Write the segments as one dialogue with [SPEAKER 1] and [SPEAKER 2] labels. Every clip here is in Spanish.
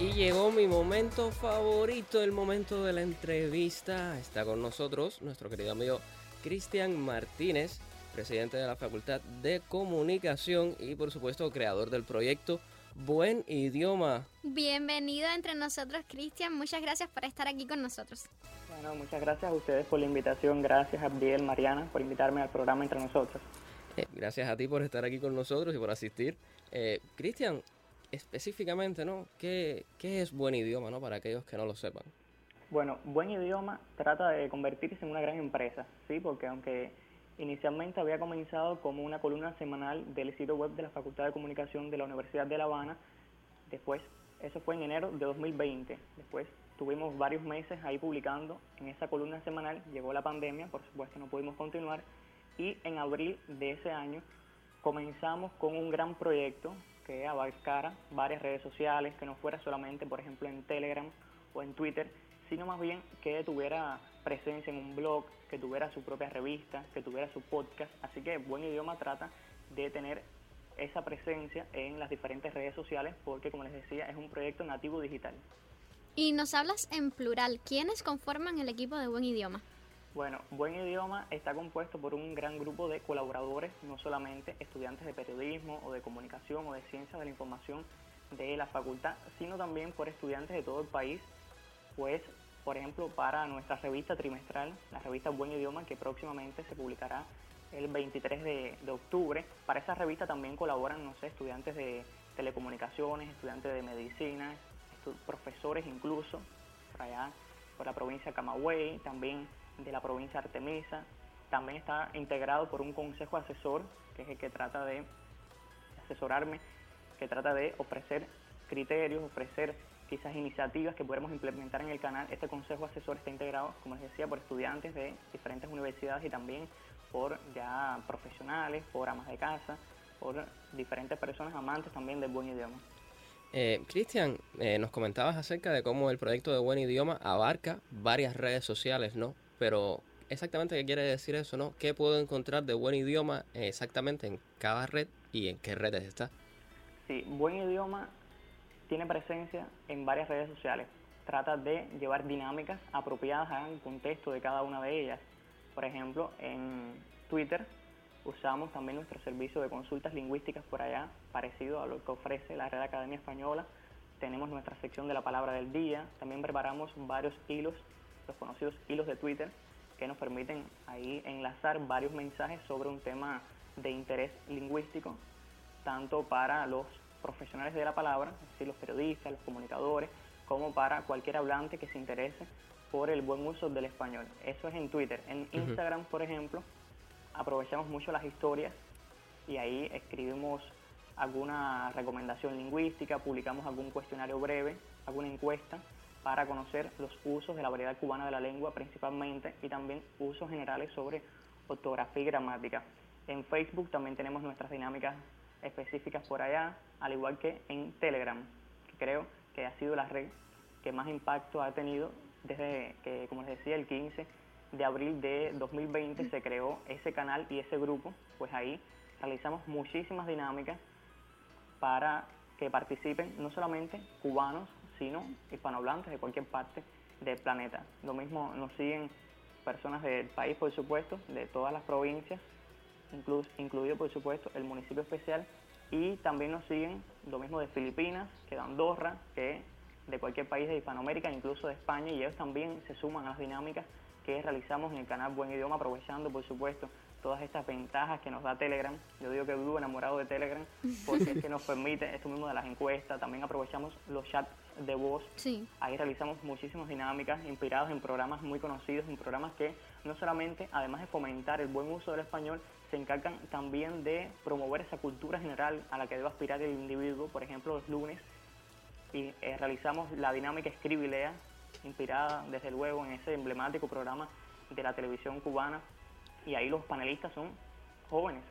[SPEAKER 1] Y llegó mi momento favorito, el momento de la entrevista. Está con nosotros nuestro querido amigo Cristian Martínez, presidente de la Facultad de Comunicación y por supuesto creador del proyecto Buen Idioma.
[SPEAKER 2] Bienvenido entre nosotros, Cristian. Muchas gracias por estar aquí con nosotros.
[SPEAKER 3] Bueno, muchas gracias a ustedes por la invitación. Gracias a Abdiel, Mariana, por invitarme al programa entre nosotros.
[SPEAKER 1] Eh, gracias a ti por estar aquí con nosotros y por asistir. Eh, Cristian, específicamente, ¿no? ¿Qué, ¿Qué, es buen idioma, ¿no? Para aquellos que no lo sepan.
[SPEAKER 3] Bueno, buen idioma trata de convertirse en una gran empresa, ¿sí? Porque aunque inicialmente había comenzado como una columna semanal del sitio web de la Facultad de Comunicación de la Universidad de La Habana, después, eso fue en enero de 2020, después tuvimos varios meses ahí publicando en esa columna semanal, llegó la pandemia, por supuesto no pudimos continuar, y en abril de ese año comenzamos con un gran proyecto que abarcara varias redes sociales, que no fuera solamente, por ejemplo, en Telegram o en Twitter, sino más bien que tuviera presencia en un blog, que tuviera su propia revista, que tuviera su podcast. Así que Buen Idioma trata de tener esa presencia en las diferentes redes sociales porque, como les decía, es un proyecto nativo digital.
[SPEAKER 2] Y nos hablas en plural. ¿Quiénes conforman el equipo de Buen Idioma?
[SPEAKER 3] Bueno, Buen Idioma está compuesto por un gran grupo de colaboradores, no solamente estudiantes de periodismo o de comunicación o de ciencias de la información de la facultad, sino también por estudiantes de todo el país, pues, por ejemplo, para nuestra revista trimestral, la revista Buen Idioma, que próximamente se publicará el 23 de, octubre. Para esa revista también colaboran, no sé, estudiantes de telecomunicaciones, estudiantes de medicina, profesores incluso, por allá, por la provincia de Camagüey, también de la provincia de Artemisa. También está integrado por un consejo asesor, que es el que trata de asesorarme, que trata de ofrecer criterios, ofrecer quizás iniciativas que podemos implementar en el canal. Este consejo asesor está integrado, como les decía, por estudiantes de diferentes universidades y también por ya profesionales, por amas de casa, por diferentes personas amantes también del buen idioma.
[SPEAKER 1] Eh, Cristian, eh, nos comentabas acerca de cómo el proyecto de Buen Idioma abarca varias redes sociales, ¿no? Pero exactamente qué quiere decir eso, ¿no? ¿Qué puedo encontrar de buen idioma exactamente en cada red y en qué redes está?
[SPEAKER 3] Sí, buen idioma tiene presencia en varias redes sociales. Trata de llevar dinámicas apropiadas al contexto de cada una de ellas. Por ejemplo, en Twitter usamos también nuestro servicio de consultas lingüísticas por allá, parecido a lo que ofrece la Red Academia Española. Tenemos nuestra sección de la palabra del día. También preparamos varios hilos los conocidos hilos de Twitter, que nos permiten ahí enlazar varios mensajes sobre un tema de interés lingüístico, tanto para los profesionales de la palabra, es decir, los periodistas, los comunicadores, como para cualquier hablante que se interese por el buen uso del español. Eso es en Twitter. En Instagram, por ejemplo, aprovechamos mucho las historias y ahí escribimos alguna recomendación lingüística, publicamos algún cuestionario breve, alguna encuesta para conocer los usos de la variedad cubana de la lengua principalmente y también usos generales sobre ortografía y gramática. En Facebook también tenemos nuestras dinámicas específicas por allá, al igual que en Telegram, que creo que ha sido la red que más impacto ha tenido desde que, como les decía, el 15 de abril de 2020 se creó ese canal y ese grupo, pues ahí realizamos muchísimas dinámicas para que participen no solamente cubanos, sino hispanohablantes de cualquier parte del planeta. Lo mismo nos siguen personas del país, por supuesto, de todas las provincias, incluido por supuesto el municipio especial, y también nos siguen lo mismo de Filipinas, que de Andorra, que de cualquier país de Hispanoamérica, incluso de España, y ellos también se suman a las dinámicas que realizamos en el canal Buen Idioma, aprovechando por supuesto todas estas ventajas que nos da Telegram. Yo digo que vivo enamorado de Telegram porque es que nos permite esto mismo de las encuestas. También aprovechamos los chats de voz.
[SPEAKER 2] Sí.
[SPEAKER 3] Ahí realizamos muchísimas dinámicas inspiradas en programas muy conocidos, en programas que no solamente, además de fomentar el buen uso del español, se encargan también de promover esa cultura general a la que debe aspirar el individuo. Por ejemplo, los lunes y eh, realizamos la dinámica Escribilea, inspirada desde luego en ese emblemático programa de la televisión cubana y ahí los panelistas son jóvenes,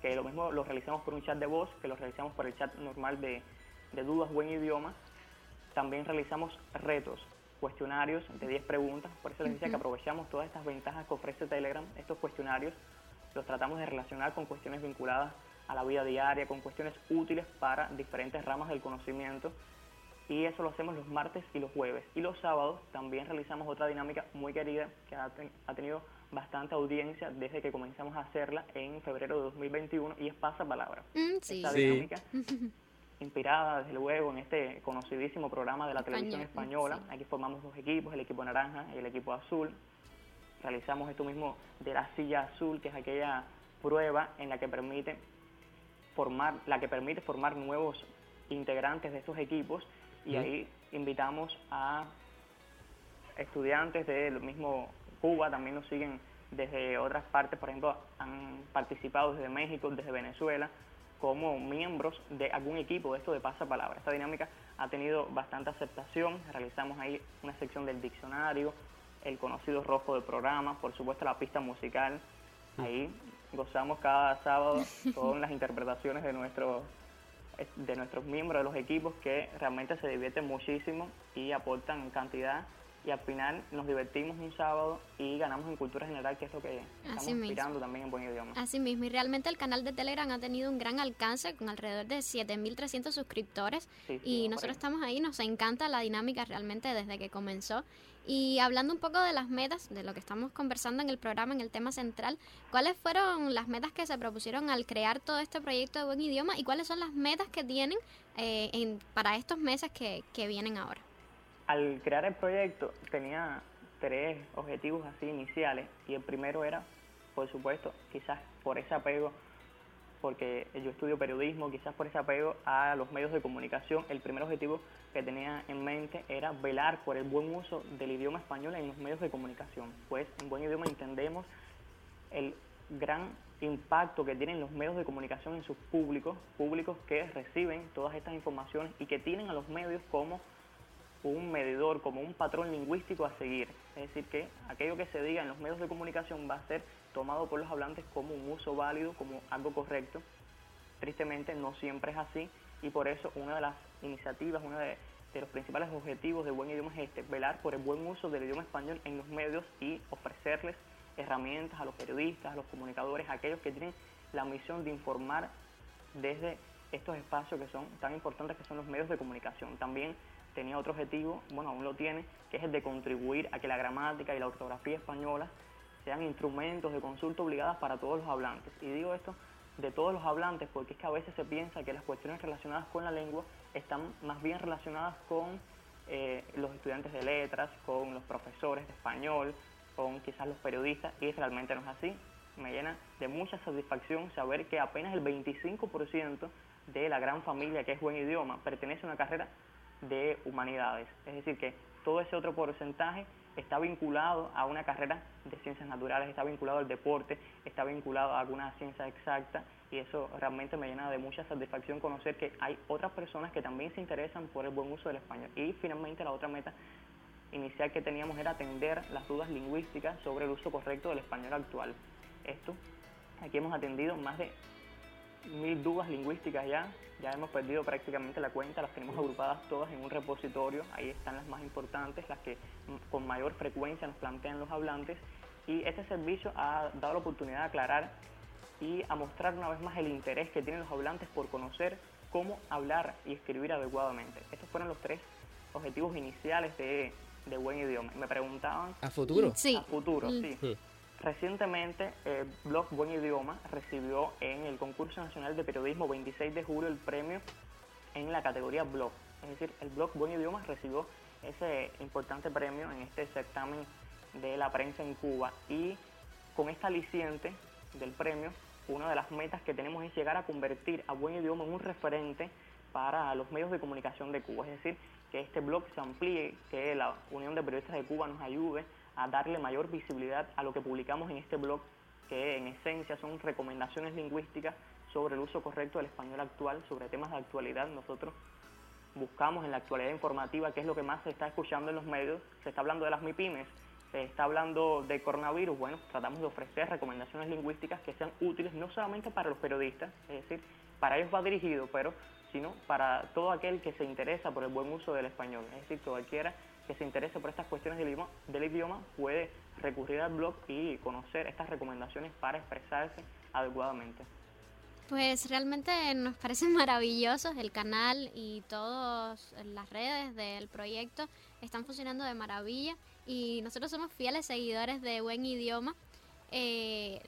[SPEAKER 3] que lo mismo lo realizamos por un chat de voz, que lo realizamos por el chat normal de, dudas, buen idioma. También realizamos retos, cuestionarios de 10 preguntas, por eso les decía que aprovechamos todas estas ventajas que ofrece Telegram, estos cuestionarios los tratamos de relacionar con cuestiones vinculadas a la vida diaria, con cuestiones útiles para diferentes ramas del conocimiento y eso lo hacemos los martes y los jueves. Y los sábados también realizamos otra dinámica muy querida que ha, tenido bastante audiencia desde que comenzamos a hacerla en febrero de 2021 y es Pasa Palabra.
[SPEAKER 2] Mm, sí.
[SPEAKER 3] dinámica inspirada desde luego en este conocidísimo programa de la televisión española. Aquí formamos dos equipos, el equipo naranja y el equipo azul. Realizamos esto mismo de la silla azul, que es aquella prueba en la que permite formar, la que permite formar nuevos integrantes de estos equipos y ahí invitamos a estudiantes del mismo Cuba, también nos siguen desde otras partes, por ejemplo, han participado desde México, desde Venezuela, como miembros de algún equipo. De esto de pasapalabra. Esta dinámica ha tenido bastante aceptación, realizamos ahí una sección del diccionario, el conocido rojo del programa, por supuesto la pista musical, ahí gozamos cada sábado con las interpretaciones de nuestros de nuestros miembros de los equipos que realmente se divierten muchísimo y aportan cantidad y al final nos divertimos un sábado y ganamos en cultura general, que es lo que estamos inspirando también en buen idioma.
[SPEAKER 2] Así mismo, y realmente el canal de Telegram ha tenido un gran alcance con alrededor de 7.300 suscriptores y nosotros estamos ahí, nos encanta la dinámica realmente desde que comenzó. Y hablando un poco de las metas, de lo que estamos conversando en el programa, en el tema central, ¿cuáles fueron las metas que se propusieron al crear todo este proyecto de buen idioma y cuáles son las metas que tienen eh, en, para estos meses que, que vienen ahora?
[SPEAKER 3] Al crear el proyecto tenía tres objetivos así iniciales y el primero era, por supuesto, quizás por ese apego porque yo estudio periodismo, quizás por ese apego a los medios de comunicación, el primer objetivo que tenía en mente era velar por el buen uso del idioma español en los medios de comunicación, pues en buen idioma entendemos el gran impacto que tienen los medios de comunicación en sus públicos, públicos que reciben todas estas informaciones y que tienen a los medios como un medidor, como un patrón lingüístico a seguir. Es decir, que aquello que se diga en los medios de comunicación va a ser tomado por los hablantes como un uso válido, como algo correcto. Tristemente no siempre es así y por eso una de las iniciativas, uno de, los principales objetivos de Buen Idioma es este, velar por el buen uso del idioma español en los medios y ofrecerles herramientas a los periodistas, a los comunicadores, a aquellos que tienen la misión de informar desde estos espacios que son tan importantes que son los medios de comunicación. También tenía otro objetivo, bueno, aún lo tiene, que es el de contribuir a que la gramática y la ortografía española sean instrumentos de consulta obligadas para todos los hablantes. Y digo esto de todos los hablantes porque es que a veces se piensa que las cuestiones relacionadas con la lengua están más bien relacionadas con eh, los estudiantes de letras, con los profesores de español, con quizás los periodistas, y realmente no es así. Me llena de mucha satisfacción saber que apenas el 25% de la gran familia que es buen idioma pertenece a una carrera de humanidades. Es decir, que todo ese otro porcentaje está vinculado a una carrera de ciencias naturales, está vinculado al deporte, está vinculado a alguna ciencia exacta y eso realmente me llena de mucha satisfacción conocer que hay otras personas que también se interesan por el buen uso del español. Y finalmente la otra meta inicial que teníamos era atender las dudas lingüísticas sobre el uso correcto del español actual. Esto, aquí hemos atendido más de mil dudas lingüísticas ya, ya hemos perdido prácticamente la cuenta, las tenemos agrupadas todas en un repositorio, ahí están las más importantes, las que con mayor frecuencia nos plantean los hablantes y este servicio ha dado la oportunidad de aclarar y a mostrar una vez más el interés que tienen los hablantes por conocer cómo hablar y escribir adecuadamente. Estos fueron los tres objetivos iniciales de, de buen idioma. Me preguntaban...
[SPEAKER 1] ¿A futuro?
[SPEAKER 2] Sí.
[SPEAKER 3] A futuro, sí. Recientemente, el blog Buen Idioma recibió en el concurso nacional de periodismo 26 de julio el premio en la categoría blog. Es decir, el blog Buen Idioma recibió ese importante premio en este certamen de la prensa en Cuba y con esta aliciente del premio, una de las metas que tenemos es llegar a convertir a Buen Idioma en un referente para los medios de comunicación de Cuba. Es decir, que este blog se amplíe, que la Unión de Periodistas de Cuba nos ayude a darle mayor visibilidad a lo que publicamos en este blog, que en esencia son recomendaciones lingüísticas sobre el uso correcto del español actual, sobre temas de actualidad. Nosotros buscamos en la actualidad informativa qué es lo que más se está escuchando en los medios. Se está hablando de las MIPIMES, se está hablando de coronavirus. Bueno, tratamos de ofrecer recomendaciones lingüísticas que sean útiles no solamente para los periodistas, es decir, para ellos va dirigido, pero sino para todo aquel que se interesa por el buen uso del español, es decir, cualquiera que se interese por estas cuestiones del idioma, del idioma puede recurrir al blog y conocer estas recomendaciones para expresarse adecuadamente.
[SPEAKER 2] Pues realmente nos parece maravilloso el canal y todas las redes del proyecto están funcionando de maravilla y nosotros somos fieles seguidores de Buen Idioma. Eh,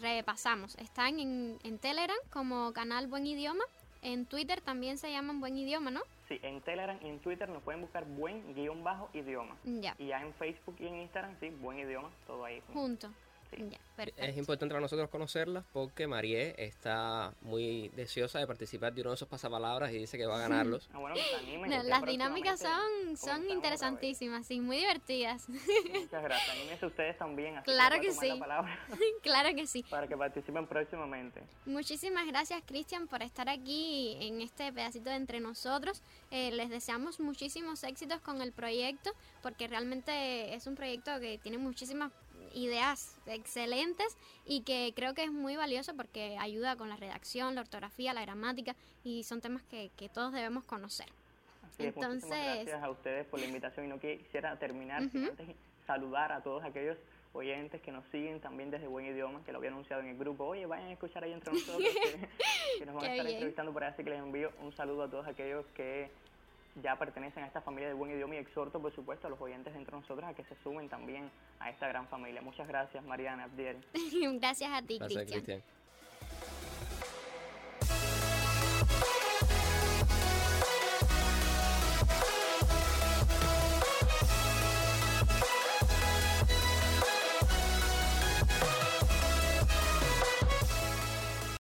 [SPEAKER 2] repasamos, están en, en Telegram como canal Buen Idioma, en Twitter también se llaman Buen Idioma, ¿no?
[SPEAKER 3] Sí, en Telegram y en Twitter nos pueden buscar buen guion bajo idioma.
[SPEAKER 2] Ya.
[SPEAKER 3] Y ya en Facebook y en Instagram, sí, buen idioma, todo ahí.
[SPEAKER 2] Junto.
[SPEAKER 1] Es importante para nosotros conocerlas porque Marie está muy deseosa de participar de uno de esos pasapalabras y dice que va a ganarlos.
[SPEAKER 3] Ah, bueno, pues
[SPEAKER 2] las dinámicas son, son interesantísimas y muy divertidas.
[SPEAKER 3] Muchas gracias. Anímense ustedes también.
[SPEAKER 2] claro que, sí. claro que sí.
[SPEAKER 3] Para que participen próximamente.
[SPEAKER 2] Muchísimas gracias, Cristian, por estar aquí en este pedacito de entre nosotros. Eh, les deseamos muchísimos éxitos con el proyecto porque realmente es un proyecto que tiene muchísimas ideas excelentes y que creo que es muy valioso porque ayuda con la redacción, la ortografía, la gramática y son temas que, que todos debemos conocer.
[SPEAKER 3] Entonces, gracias a ustedes por la invitación y no quisiera terminar sin antes saludar a todos aquellos oyentes que nos siguen también desde Buen Idioma, que lo había anunciado en el grupo. Oye, vayan a escuchar ahí entre nosotros, que, nos van a estar entrevistando por ahí, así que les envío un saludo a todos aquellos que ya pertenecen a esta familia de buen idioma y exhorto, por supuesto, a los oyentes entre nosotros a que se sumen también a esta gran familia. Muchas gracias, Mariana Abdiel.
[SPEAKER 2] gracias a ti, Cristian.